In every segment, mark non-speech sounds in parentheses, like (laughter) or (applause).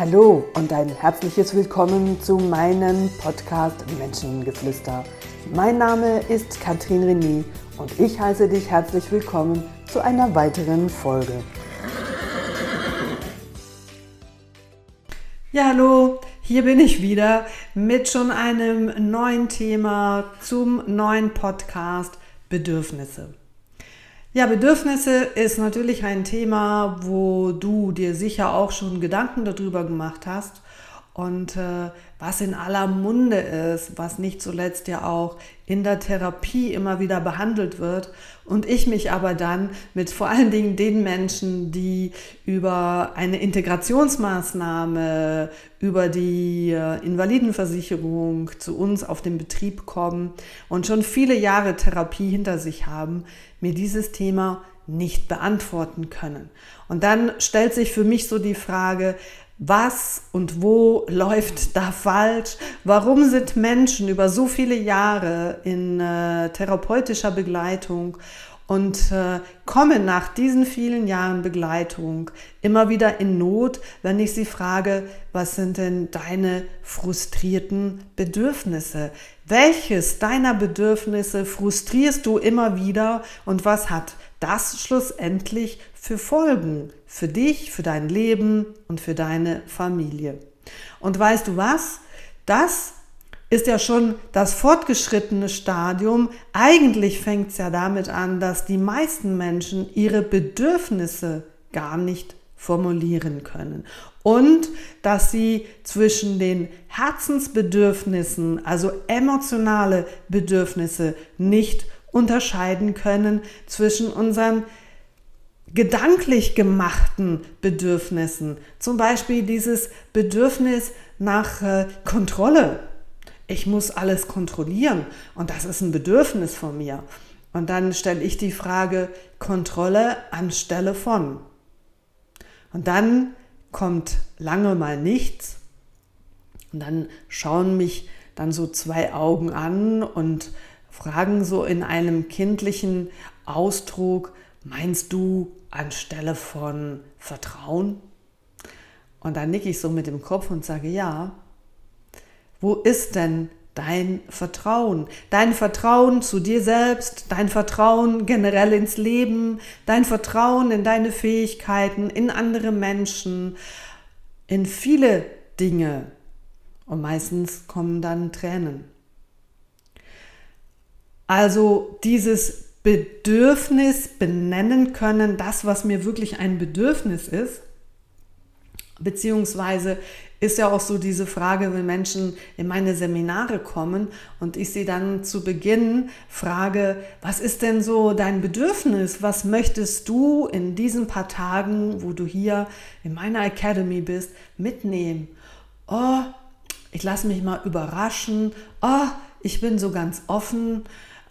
Hallo und ein herzliches Willkommen zu meinem Podcast Menschengeflüster. Mein Name ist Katrin René und ich heiße dich herzlich willkommen zu einer weiteren Folge. Ja, hallo, hier bin ich wieder mit schon einem neuen Thema zum neuen Podcast Bedürfnisse. Ja, Bedürfnisse ist natürlich ein Thema, wo du dir sicher auch schon Gedanken darüber gemacht hast und äh, was in aller Munde ist, was nicht zuletzt ja auch in der Therapie immer wieder behandelt wird und ich mich aber dann mit vor allen Dingen den Menschen, die über eine Integrationsmaßnahme, über die äh, Invalidenversicherung zu uns auf den Betrieb kommen und schon viele Jahre Therapie hinter sich haben, mir dieses Thema nicht beantworten können. Und dann stellt sich für mich so die Frage, was und wo läuft da falsch? Warum sind Menschen über so viele Jahre in äh, therapeutischer Begleitung und äh, kommen nach diesen vielen Jahren Begleitung immer wieder in Not, wenn ich sie frage, was sind denn deine frustrierten Bedürfnisse? Welches deiner Bedürfnisse frustrierst du immer wieder und was hat das schlussendlich für Folgen für dich, für dein Leben und für deine Familie. Und weißt du was? Das ist ja schon das fortgeschrittene Stadium. Eigentlich fängt es ja damit an, dass die meisten Menschen ihre Bedürfnisse gar nicht formulieren können. Und dass sie zwischen den Herzensbedürfnissen, also emotionale Bedürfnisse, nicht unterscheiden können zwischen unseren gedanklich gemachten Bedürfnissen. Zum Beispiel dieses Bedürfnis nach äh, Kontrolle. Ich muss alles kontrollieren und das ist ein Bedürfnis von mir. Und dann stelle ich die Frage Kontrolle anstelle von. Und dann kommt lange mal nichts und dann schauen mich dann so zwei Augen an und fragen so in einem kindlichen Ausdruck, meinst du anstelle von Vertrauen? Und dann nicke ich so mit dem Kopf und sage, ja, wo ist denn dein Vertrauen? Dein Vertrauen zu dir selbst, dein Vertrauen generell ins Leben, dein Vertrauen in deine Fähigkeiten, in andere Menschen, in viele Dinge. Und meistens kommen dann Tränen. Also dieses Bedürfnis benennen können, das, was mir wirklich ein Bedürfnis ist. Beziehungsweise ist ja auch so diese Frage, wenn Menschen in meine Seminare kommen und ich sie dann zu Beginn frage, was ist denn so dein Bedürfnis? Was möchtest du in diesen paar Tagen, wo du hier in meiner Academy bist, mitnehmen? Oh, ich lasse mich mal überraschen. Oh, ich bin so ganz offen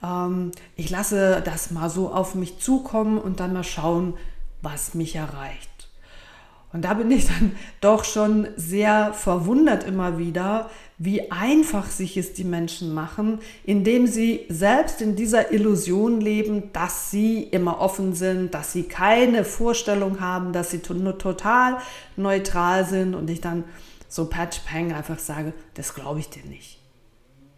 ähm, ich lasse das mal so auf mich zukommen und dann mal schauen, was mich erreicht. Und da bin ich dann (laughs) doch schon sehr verwundert immer wieder, wie einfach sich es die Menschen machen, indem sie selbst in dieser Illusion leben, dass sie immer offen sind, dass sie keine Vorstellung haben, dass sie total neutral sind und ich dann so patch pang einfach sage, das glaube ich dir nicht.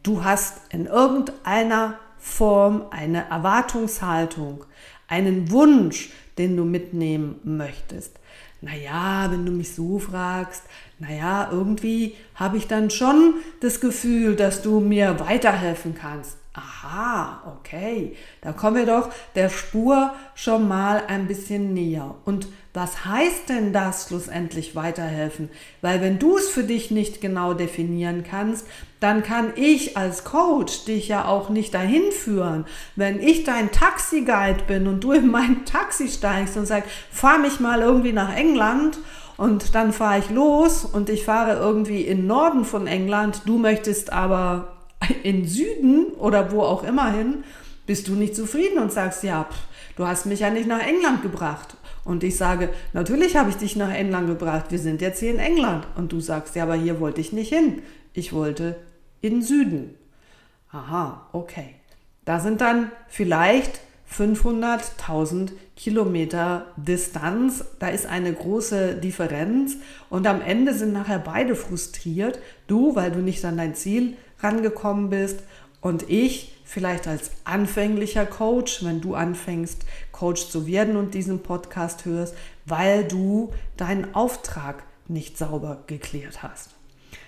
Du hast in irgendeiner Form, eine Erwartungshaltung, einen Wunsch, den du mitnehmen möchtest. Naja, wenn du mich so fragst, naja, irgendwie habe ich dann schon das Gefühl, dass du mir weiterhelfen kannst. Aha, okay, da kommen wir doch der Spur schon mal ein bisschen näher. Und was heißt denn das schlussendlich weiterhelfen? Weil wenn du es für dich nicht genau definieren kannst, dann kann ich als Coach dich ja auch nicht dahin führen. Wenn ich dein Taxi-Guide bin und du in mein Taxi steigst und sagst, fahr mich mal irgendwie nach England und dann fahre ich los und ich fahre irgendwie in Norden von England, du möchtest aber in Süden oder wo auch immer hin, bist du nicht zufrieden und sagst, ja, pff, du hast mich ja nicht nach England gebracht. Und ich sage, natürlich habe ich dich nach England gebracht, wir sind jetzt hier in England. Und du sagst, ja, aber hier wollte ich nicht hin. Ich wollte in Süden. Aha, okay. Da sind dann vielleicht 500.000 Kilometer Distanz. Da ist eine große Differenz und am Ende sind nachher beide frustriert. Du, weil du nicht an dein Ziel rangekommen bist und ich vielleicht als anfänglicher Coach, wenn du anfängst, Coach zu werden und diesen Podcast hörst, weil du deinen Auftrag nicht sauber geklärt hast.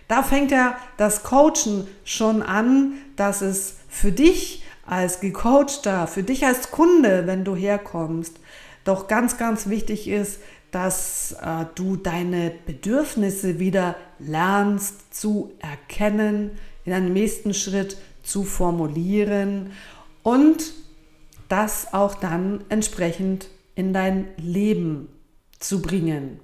Da fängt ja das Coachen schon an, dass es für dich als Gecoachter, für dich als Kunde, wenn du herkommst, doch ganz, ganz wichtig ist, dass äh, du deine Bedürfnisse wieder lernst zu erkennen, in einem nächsten Schritt zu formulieren und das auch dann entsprechend in dein Leben zu bringen.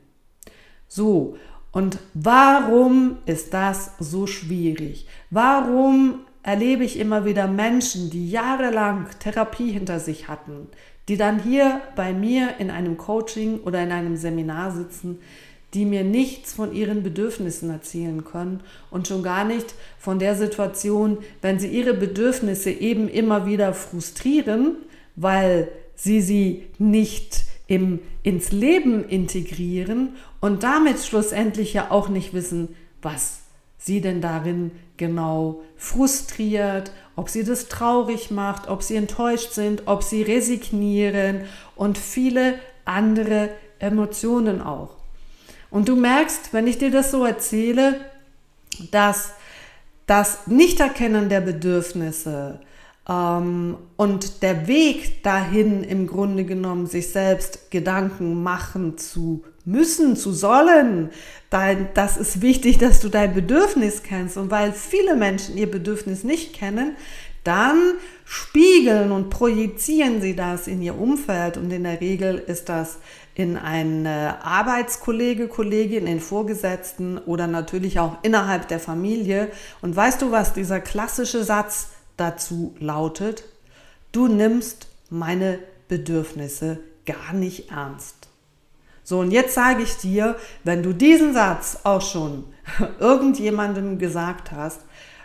So, und warum ist das so schwierig? Warum erlebe ich immer wieder Menschen, die jahrelang Therapie hinter sich hatten, die dann hier bei mir in einem Coaching oder in einem Seminar sitzen, die mir nichts von ihren Bedürfnissen erzählen können und schon gar nicht von der Situation, wenn sie ihre Bedürfnisse eben immer wieder frustrieren, weil sie sie nicht im, ins Leben integrieren und damit schlussendlich ja auch nicht wissen, was sie denn darin genau frustriert, ob sie das traurig macht, ob sie enttäuscht sind, ob sie resignieren und viele andere Emotionen auch. Und du merkst, wenn ich dir das so erzähle, dass das Nichterkennen der Bedürfnisse, ähm, und der Weg dahin im Grunde genommen, sich selbst Gedanken machen zu müssen, zu sollen, dein, das ist wichtig, dass du dein Bedürfnis kennst. Und weil viele Menschen ihr Bedürfnis nicht kennen, dann spiegeln und projizieren sie das in ihr Umfeld. Und in der Regel ist das in eine Arbeitskollege, Kollegin, in Vorgesetzten oder natürlich auch innerhalb der Familie. Und weißt du, was dieser klassische Satz dazu lautet, du nimmst meine Bedürfnisse gar nicht ernst. So, und jetzt sage ich dir, wenn du diesen Satz auch schon (laughs) irgendjemandem gesagt hast,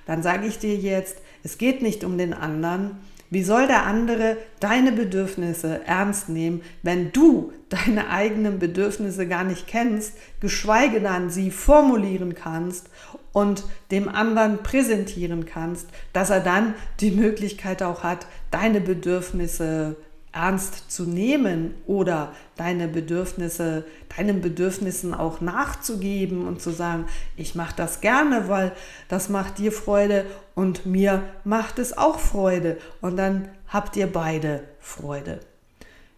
dann sage ich dir jetzt, es geht nicht um den anderen, wie soll der andere deine Bedürfnisse ernst nehmen, wenn du deine eigenen Bedürfnisse gar nicht kennst, geschweige dann sie formulieren kannst und dem anderen präsentieren kannst, dass er dann die Möglichkeit auch hat, deine Bedürfnisse ernst zu nehmen oder deine Bedürfnisse, deinen Bedürfnissen auch nachzugeben und zu sagen, ich mache das gerne, weil das macht dir Freude und mir macht es auch Freude und dann habt ihr beide Freude.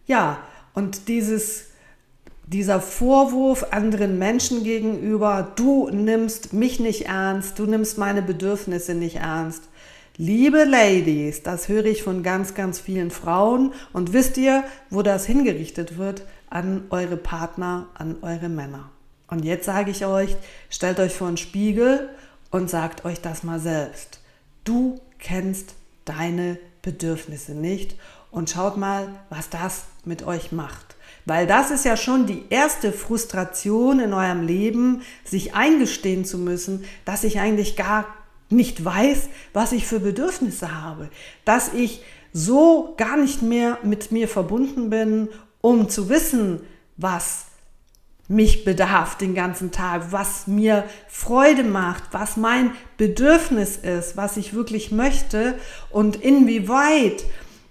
Ja, und dieses dieser Vorwurf anderen Menschen gegenüber, du nimmst mich nicht ernst, du nimmst meine Bedürfnisse nicht ernst, Liebe Ladies, das höre ich von ganz, ganz vielen Frauen. Und wisst ihr, wo das hingerichtet wird? An eure Partner, an eure Männer. Und jetzt sage ich euch, stellt euch vor einen Spiegel und sagt euch das mal selbst. Du kennst deine Bedürfnisse nicht und schaut mal, was das mit euch macht. Weil das ist ja schon die erste Frustration in eurem Leben, sich eingestehen zu müssen, dass ich eigentlich gar nicht weiß, was ich für Bedürfnisse habe, dass ich so gar nicht mehr mit mir verbunden bin, um zu wissen, was mich bedarf den ganzen Tag, was mir Freude macht, was mein Bedürfnis ist, was ich wirklich möchte und inwieweit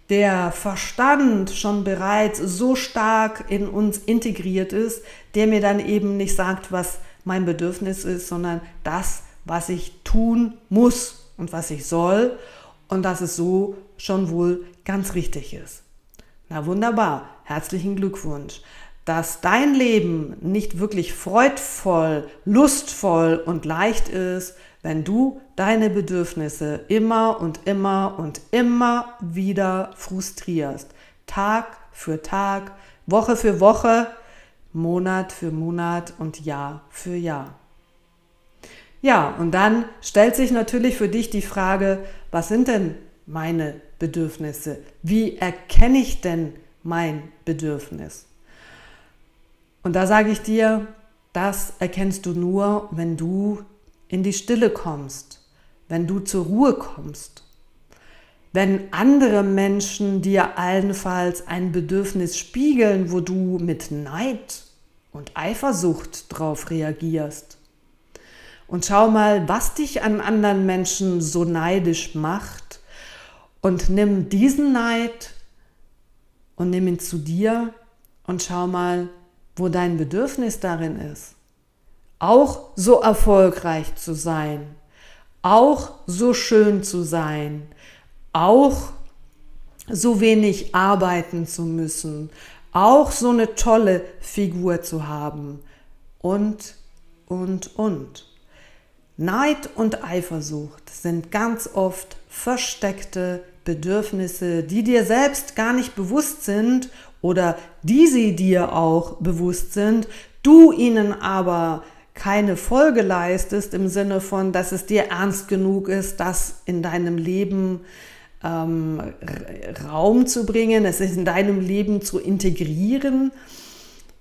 der Verstand schon bereits so stark in uns integriert ist, der mir dann eben nicht sagt, was mein Bedürfnis ist, sondern das, was ich tun muss und was ich soll und dass es so schon wohl ganz richtig ist. Na wunderbar, herzlichen Glückwunsch. Dass dein Leben nicht wirklich freudvoll, lustvoll und leicht ist, wenn du deine Bedürfnisse immer und immer und immer wieder frustrierst. Tag für Tag, Woche für Woche, Monat für Monat und Jahr für Jahr. Ja, und dann stellt sich natürlich für dich die Frage, was sind denn meine Bedürfnisse? Wie erkenne ich denn mein Bedürfnis? Und da sage ich dir, das erkennst du nur, wenn du in die Stille kommst, wenn du zur Ruhe kommst. wenn andere Menschen dir allenfalls ein Bedürfnis spiegeln, wo du mit Neid und Eifersucht drauf reagierst. Und schau mal, was dich an anderen Menschen so neidisch macht und nimm diesen Neid und nimm ihn zu dir und schau mal, wo dein Bedürfnis darin ist. Auch so erfolgreich zu sein, auch so schön zu sein, auch so wenig arbeiten zu müssen, auch so eine tolle Figur zu haben und, und, und. Neid und Eifersucht sind ganz oft versteckte Bedürfnisse, die dir selbst gar nicht bewusst sind oder die sie dir auch bewusst sind, du ihnen aber keine Folge leistest im Sinne von, dass es dir ernst genug ist, das in deinem Leben ähm, Raum zu bringen, es in deinem Leben zu integrieren,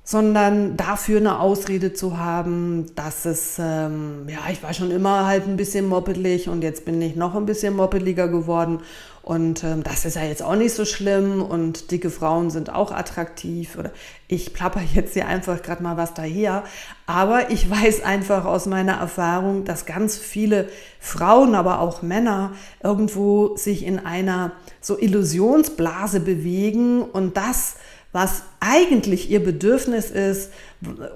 sondern dafür eine Ausrede zu haben, dass es, ähm, ja, ich war schon immer halt ein bisschen moppelig und jetzt bin ich noch ein bisschen moppeliger geworden und ähm, das ist ja jetzt auch nicht so schlimm und dicke Frauen sind auch attraktiv oder ich plapper (laughs) jetzt hier einfach gerade mal was daher. Aber ich weiß einfach aus meiner Erfahrung, dass ganz viele Frauen, aber auch Männer irgendwo sich in einer so Illusionsblase bewegen und das was eigentlich ihr Bedürfnis ist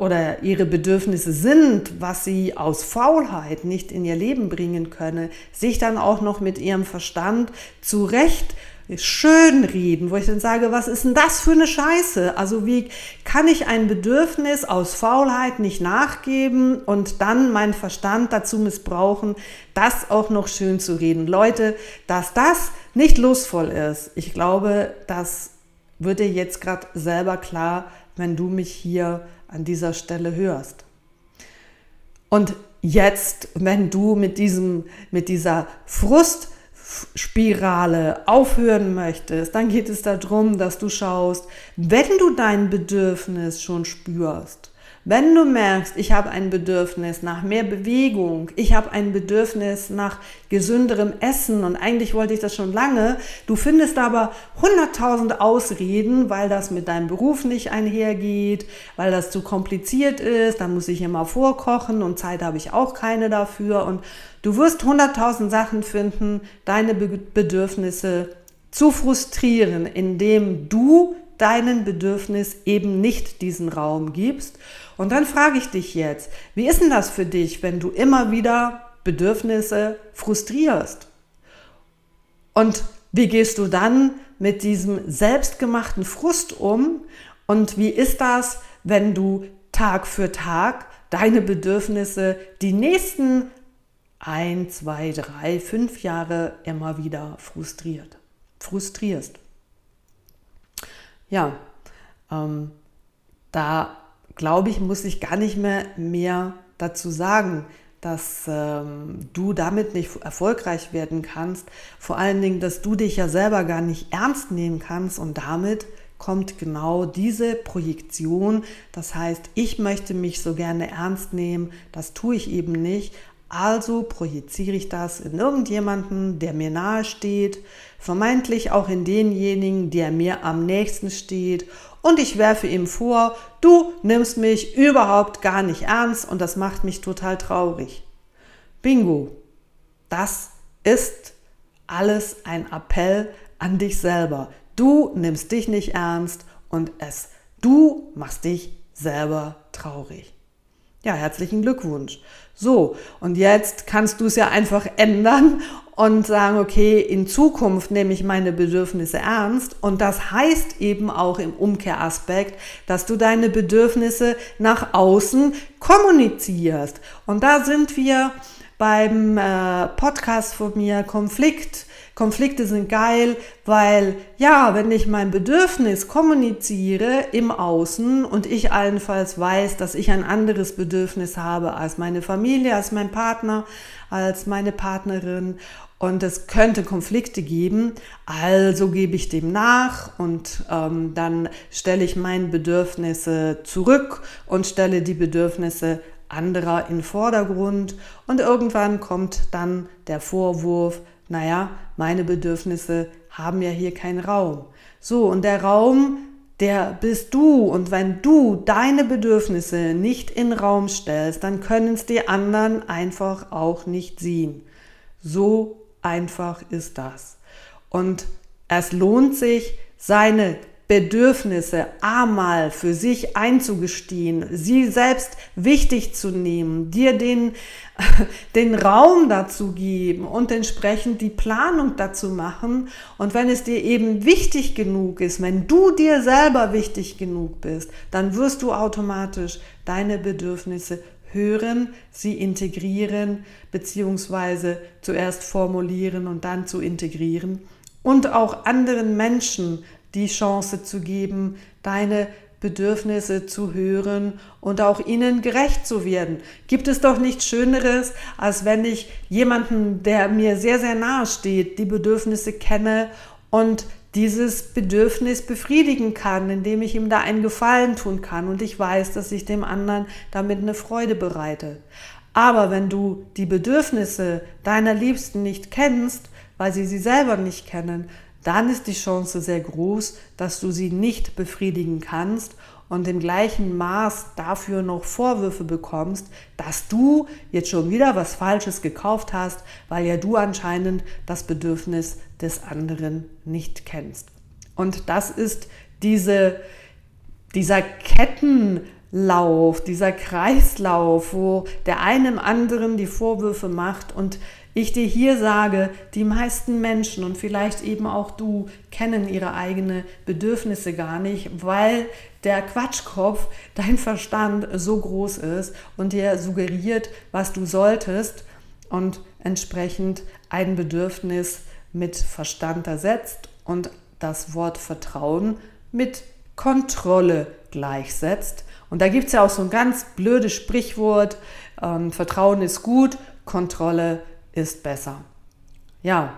oder ihre Bedürfnisse sind, was sie aus Faulheit nicht in ihr Leben bringen könne, sich dann auch noch mit ihrem Verstand zurecht schön reden, wo ich dann sage, was ist denn das für eine Scheiße? Also wie kann ich ein Bedürfnis aus Faulheit nicht nachgeben und dann meinen Verstand dazu missbrauchen, das auch noch schön zu reden? Leute, dass das nicht lustvoll ist, ich glaube, dass wird dir jetzt gerade selber klar, wenn du mich hier an dieser Stelle hörst. Und jetzt, wenn du mit, diesem, mit dieser Frustspirale aufhören möchtest, dann geht es darum, dass du schaust, wenn du dein Bedürfnis schon spürst, wenn du merkst, ich habe ein Bedürfnis nach mehr Bewegung, ich habe ein Bedürfnis nach gesünderem Essen und eigentlich wollte ich das schon lange, du findest aber hunderttausend Ausreden, weil das mit deinem Beruf nicht einhergeht, weil das zu kompliziert ist, dann muss ich immer vorkochen und Zeit habe ich auch keine dafür. Und du wirst hunderttausend Sachen finden, deine Bedürfnisse zu frustrieren, indem du deinen Bedürfnis eben nicht diesen Raum gibst. Und dann frage ich dich jetzt, wie ist denn das für dich, wenn du immer wieder Bedürfnisse frustrierst? Und wie gehst du dann mit diesem selbstgemachten Frust um? Und wie ist das, wenn du Tag für Tag deine Bedürfnisse die nächsten ein, zwei, drei, fünf Jahre immer wieder frustriert, frustrierst? Ja, ähm, da glaube ich, muss ich gar nicht mehr mehr dazu sagen, dass ähm, du damit nicht erfolgreich werden kannst. Vor allen Dingen, dass du dich ja selber gar nicht ernst nehmen kannst und damit kommt genau diese Projektion. Das heißt, ich möchte mich so gerne ernst nehmen, das tue ich eben nicht. Also projiziere ich das in irgendjemanden, der mir nahe steht, vermeintlich auch in denjenigen, der mir am nächsten steht. Und ich werfe ihm vor, du nimmst mich überhaupt gar nicht ernst und das macht mich total traurig. Bingo, das ist alles ein Appell an dich selber. Du nimmst dich nicht ernst und es, du machst dich selber traurig. Ja, herzlichen Glückwunsch. So, und jetzt kannst du es ja einfach ändern und sagen, okay, in Zukunft nehme ich meine Bedürfnisse ernst. Und das heißt eben auch im Umkehraspekt, dass du deine Bedürfnisse nach außen kommunizierst. Und da sind wir beim äh, Podcast von mir Konflikt Konflikte sind geil, weil ja, wenn ich mein Bedürfnis kommuniziere im Außen und ich allenfalls weiß, dass ich ein anderes Bedürfnis habe als meine Familie, als mein Partner, als meine Partnerin und es könnte Konflikte geben, also gebe ich dem nach und ähm, dann stelle ich meine Bedürfnisse zurück und stelle die Bedürfnisse anderer in Vordergrund und irgendwann kommt dann der Vorwurf, naja, meine Bedürfnisse haben ja hier keinen Raum. So, und der Raum, der bist du. Und wenn du deine Bedürfnisse nicht in Raum stellst, dann können es die anderen einfach auch nicht sehen. So einfach ist das. Und es lohnt sich, seine Bedürfnisse einmal für sich einzugestehen, sie selbst wichtig zu nehmen, dir den, (laughs) den Raum dazu geben und entsprechend die Planung dazu machen. Und wenn es dir eben wichtig genug ist, wenn du dir selber wichtig genug bist, dann wirst du automatisch deine Bedürfnisse hören, sie integrieren, beziehungsweise zuerst formulieren und dann zu integrieren und auch anderen Menschen die Chance zu geben, deine Bedürfnisse zu hören und auch ihnen gerecht zu werden. Gibt es doch nichts Schöneres, als wenn ich jemanden, der mir sehr, sehr nahe steht, die Bedürfnisse kenne und dieses Bedürfnis befriedigen kann, indem ich ihm da einen Gefallen tun kann und ich weiß, dass ich dem anderen damit eine Freude bereite. Aber wenn du die Bedürfnisse deiner Liebsten nicht kennst, weil sie sie selber nicht kennen, dann ist die Chance sehr groß, dass du sie nicht befriedigen kannst und im gleichen Maß dafür noch Vorwürfe bekommst, dass du jetzt schon wieder was Falsches gekauft hast, weil ja du anscheinend das Bedürfnis des anderen nicht kennst. Und das ist diese, dieser Kettenlauf, dieser Kreislauf, wo der einem anderen die Vorwürfe macht und ich dir hier sage, die meisten Menschen und vielleicht eben auch du kennen ihre eigenen Bedürfnisse gar nicht, weil der Quatschkopf, (laughs) dein Verstand so groß ist und dir suggeriert, was du solltest und entsprechend ein Bedürfnis mit Verstand ersetzt und das Wort Vertrauen mit Kontrolle gleichsetzt. Und da gibt es ja auch so ein ganz blödes Sprichwort, ähm, Vertrauen ist gut, Kontrolle ist besser. Ja,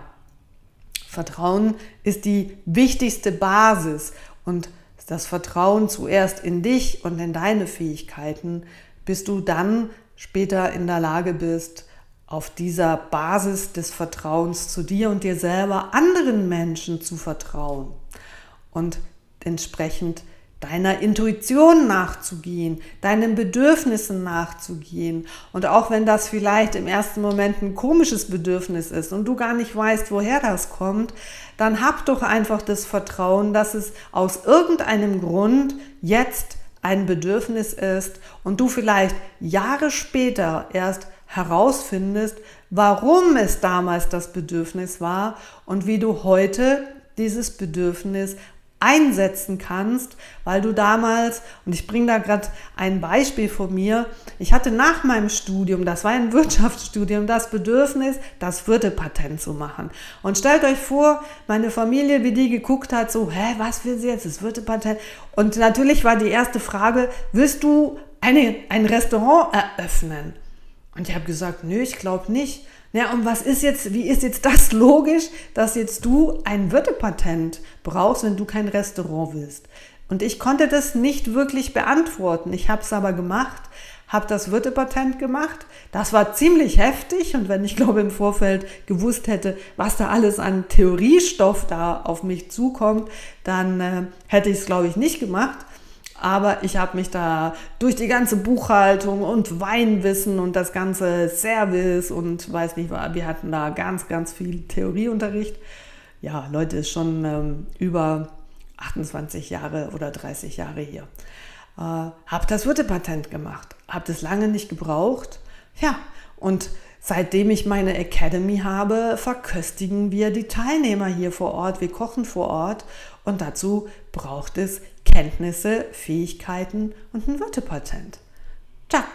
Vertrauen ist die wichtigste Basis und das Vertrauen zuerst in dich und in deine Fähigkeiten, bis du dann später in der Lage bist, auf dieser Basis des Vertrauens zu dir und dir selber anderen Menschen zu vertrauen und entsprechend deiner Intuition nachzugehen, deinen Bedürfnissen nachzugehen. Und auch wenn das vielleicht im ersten Moment ein komisches Bedürfnis ist und du gar nicht weißt, woher das kommt, dann hab doch einfach das Vertrauen, dass es aus irgendeinem Grund jetzt ein Bedürfnis ist und du vielleicht Jahre später erst herausfindest, warum es damals das Bedürfnis war und wie du heute dieses Bedürfnis einsetzen kannst, weil du damals, und ich bringe da gerade ein Beispiel von mir, ich hatte nach meinem Studium, das war ein (laughs) Wirtschaftsstudium, das Bedürfnis, das Wirtepatent zu machen. Und stellt euch vor, meine Familie, wie die geguckt hat, so, hä, was will sie jetzt, das Wirtepatent? Und natürlich war die erste Frage, willst du eine, ein Restaurant eröffnen? Und ich habe gesagt, nö, ich glaube nicht. Ja, und was ist jetzt, wie ist jetzt das (laughs) logisch, dass jetzt du ein Wirtepatent brauchst, wenn du kein Restaurant willst? Und ich konnte das nicht wirklich beantworten. Ich habe es aber gemacht, habe das Wirtepatent gemacht. Das war ziemlich heftig und wenn ich (laughs) glaube im Vorfeld gewusst hätte, was da alles an Theoriestoff da auf mich zukommt, dann äh, hätte ich es glaube ich nicht gemacht. Aber ich habe mich da durch die ganze Buchhaltung und Weinwissen und das ganze Service und weiß nicht, wir hatten da ganz, ganz viel Theorieunterricht. Ja, Leute, ist schon ähm, über 28 Jahre oder 30 Jahre hier. Äh, habe das Wirtepatent gemacht, habe das lange nicht gebraucht. Ja, und seitdem ich meine Academy habe, verköstigen wir die Teilnehmer hier vor Ort. Wir kochen vor Ort und dazu braucht es Kenntnisse, Fähigkeiten und ein Wirtepatent. Tschak,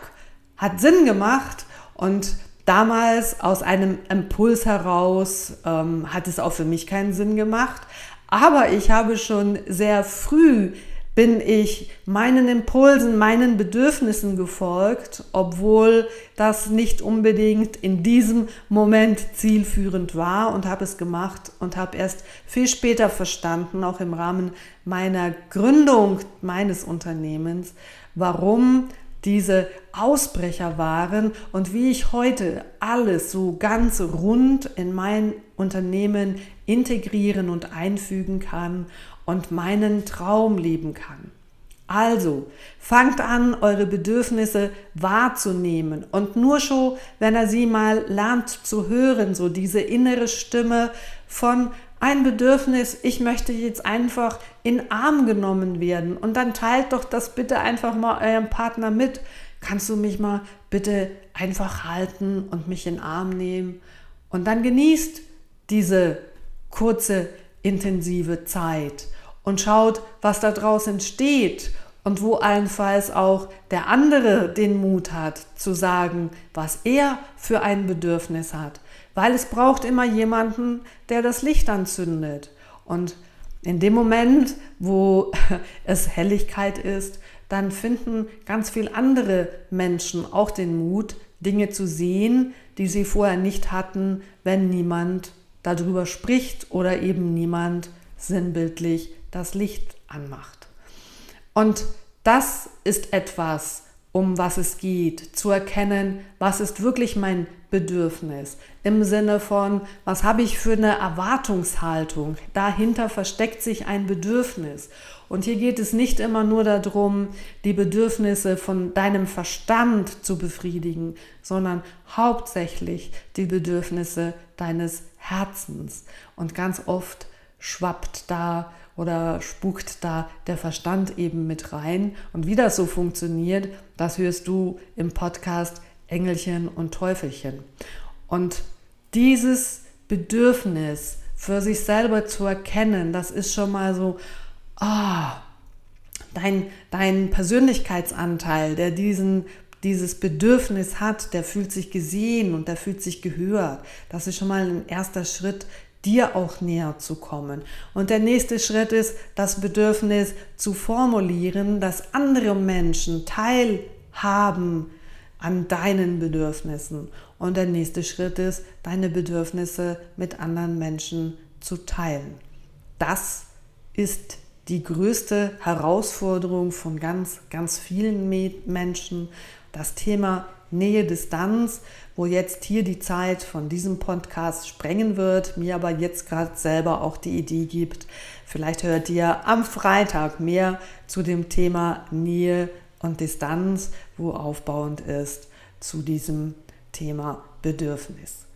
hat Sinn gemacht und damals aus einem Impuls heraus ähm, hat es auch für mich keinen Sinn gemacht. Aber ich habe schon sehr früh bin ich meinen Impulsen, meinen Bedürfnissen gefolgt, obwohl das nicht unbedingt in diesem Moment zielführend war und habe es gemacht und habe erst viel später verstanden, auch im Rahmen meiner Gründung meines Unternehmens, warum diese Ausbrecher waren und wie ich heute alles so ganz rund in mein Unternehmen integrieren und einfügen kann und meinen Traum leben kann. Also, fangt an, eure Bedürfnisse wahrzunehmen und nur schon, wenn er sie mal lernt zu hören, so diese innere Stimme von ein Bedürfnis, ich möchte jetzt einfach in Arm genommen werden und dann teilt doch das bitte einfach mal eurem Partner mit. Kannst du mich mal bitte einfach halten und mich in Arm nehmen? Und dann genießt diese kurze, intensive Zeit und schaut, was da draußen entsteht und wo allenfalls auch der andere den Mut hat zu sagen, was er für ein Bedürfnis hat. Weil es braucht immer jemanden, der das Licht anzündet. Und in dem Moment, wo (laughs) es Helligkeit ist, dann finden ganz viele andere Menschen auch den Mut, Dinge zu sehen, die sie vorher nicht hatten, wenn niemand darüber spricht oder eben niemand sinnbildlich das Licht anmacht. Und das ist etwas, um was es geht, zu erkennen, was ist wirklich mein Bedürfnis im Sinne von, was habe ich für eine Erwartungshaltung. Dahinter versteckt sich ein Bedürfnis. Und hier geht es nicht immer nur darum, die Bedürfnisse von deinem Verstand zu befriedigen, sondern hauptsächlich die Bedürfnisse deines Herzens. Und ganz oft schwappt da oder spukt da der Verstand eben mit rein. Und wie das so funktioniert, das hörst du im Podcast Engelchen und Teufelchen. Und dieses Bedürfnis für sich selber zu erkennen, das ist schon mal so, ah, dein, dein Persönlichkeitsanteil, der diesen dieses Bedürfnis hat, der fühlt sich gesehen und der fühlt sich gehört. Das ist schon mal ein erster Schritt, dir auch näher zu kommen. Und der nächste Schritt ist, das Bedürfnis zu formulieren, dass andere Menschen teilhaben an deinen Bedürfnissen. Und der nächste Schritt ist, deine Bedürfnisse mit anderen Menschen zu teilen. Das ist die größte Herausforderung von ganz, ganz vielen Menschen. Das Thema Nähe, Distanz, wo jetzt hier die Zeit von diesem Podcast sprengen wird, mir aber jetzt gerade selber auch die Idee gibt, vielleicht hört ihr am Freitag mehr zu dem Thema Nähe und Distanz, wo aufbauend ist zu diesem Thema Bedürfnis.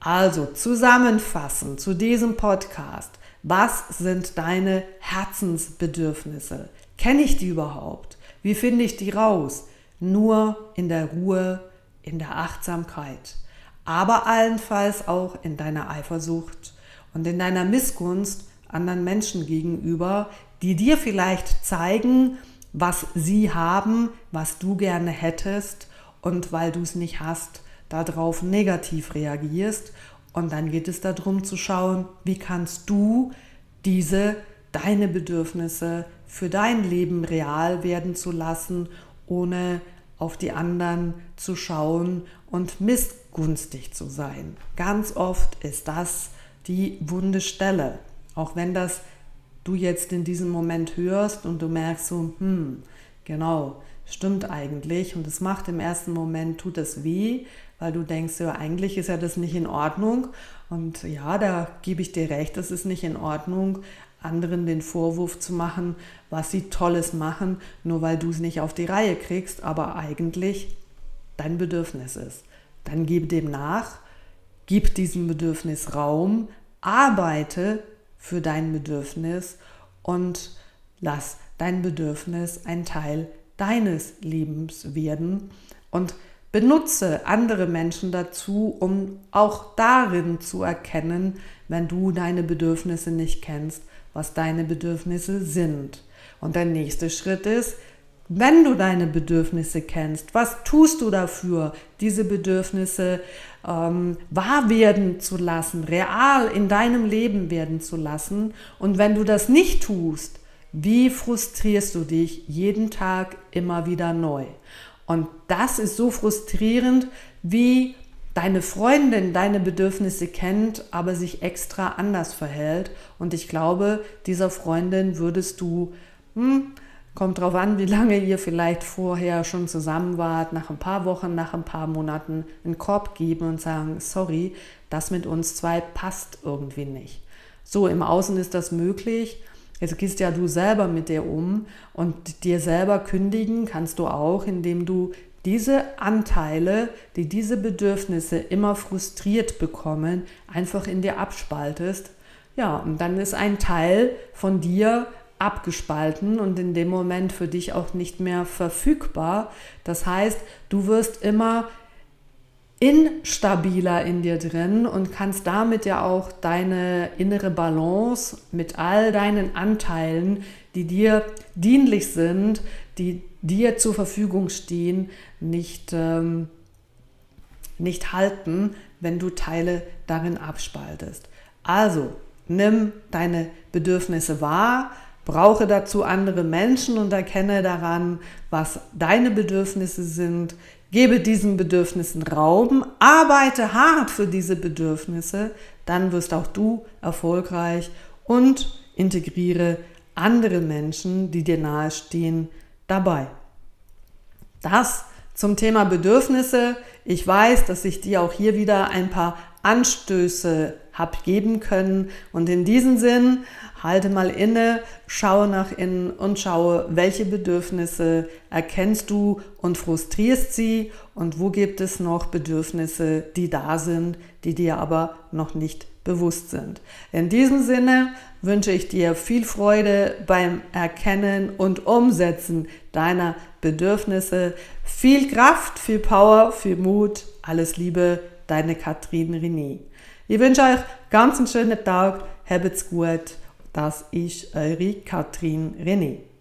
Also zusammenfassend zu diesem Podcast. Was sind deine Herzensbedürfnisse? Kenne ich die überhaupt? Wie finde ich die raus? Nur in der Ruhe, in der Achtsamkeit, aber allenfalls auch in deiner Eifersucht und in deiner Missgunst anderen Menschen gegenüber, die dir vielleicht zeigen, was sie haben, was du gerne hättest und weil du es nicht hast, darauf negativ reagierst. Und dann geht es darum zu schauen, wie kannst du diese, deine Bedürfnisse für dein Leben real werden zu lassen, ohne auf die anderen zu schauen und missgunstig zu sein. Ganz oft ist das die wunde Stelle. Auch wenn das du jetzt in diesem Moment hörst und du merkst so, hm, genau, stimmt eigentlich und es macht im ersten Moment, tut es weh, weil du denkst, ja, eigentlich ist ja das nicht in Ordnung und ja, da gebe ich dir recht, das ist nicht in Ordnung, anderen den Vorwurf zu machen, was sie Tolles machen, nur weil du es nicht auf die Reihe kriegst, aber eigentlich dein Bedürfnis ist. Dann gib dem nach, gib diesem Bedürfnis Raum, arbeite für dein Bedürfnis und lass dein Bedürfnis ein Teil deines Lebens werden und benutze andere Menschen dazu, um auch darin zu erkennen, wenn du deine Bedürfnisse nicht kennst, was deine Bedürfnisse sind. Und der nächste Schritt ist, wenn du deine Bedürfnisse kennst, was tust du dafür, diese Bedürfnisse ähm, wahr werden zu lassen, real in deinem Leben werden zu lassen? Und wenn du das nicht tust, wie frustrierst du dich jeden Tag immer wieder neu? Und das ist so frustrierend, wie deine Freundin deine Bedürfnisse kennt, aber sich extra anders verhält. Und ich glaube, dieser Freundin würdest du hm, Kommt drauf an, wie lange ihr vielleicht vorher schon zusammen wart, nach ein paar Wochen, nach ein paar Monaten einen Korb geben und sagen, sorry, das mit uns zwei passt irgendwie nicht. So, im Außen ist das möglich. Jetzt gehst ja du selber mit dir um und dir selber kündigen kannst du auch, indem du diese Anteile, die diese Bedürfnisse immer frustriert bekommen, einfach in dir abspaltest. Ja, und dann ist ein Teil von dir abgespalten und in dem Moment für dich auch nicht mehr verfügbar. Das heißt, du wirst immer instabiler in dir drin und kannst damit ja auch deine innere Balance mit all deinen Anteilen, die dir dienlich sind, die dir zur Verfügung stehen, nicht, ähm, nicht halten, wenn du Teile darin abspaltest. Also nimm deine Bedürfnisse wahr, brauche dazu andere Menschen und erkenne daran, was deine Bedürfnisse sind. Gebe diesen Bedürfnissen Raum, arbeite hart für diese Bedürfnisse, dann wirst auch du erfolgreich und integriere andere Menschen, die dir nahestehen, dabei. Das zum Thema Bedürfnisse. Ich weiß, dass ich dir auch hier wieder ein paar Anstöße habe geben können. Und in diesem Sinn, halte mal inne, schaue nach innen und schaue, welche Bedürfnisse erkennst du und frustrierst sie und wo gibt es noch Bedürfnisse, die da sind, die dir aber noch nicht bewusst sind. In diesem Sinne wünsche ich dir viel Freude beim Erkennen und Umsetzen deiner Bedürfnisse, viel Kraft, viel Power, viel Mut. Alles Liebe, deine Katrin René. Ich wünsche euch ganz einen schönen Tag, habt's gut. Das ist eure Katrin René.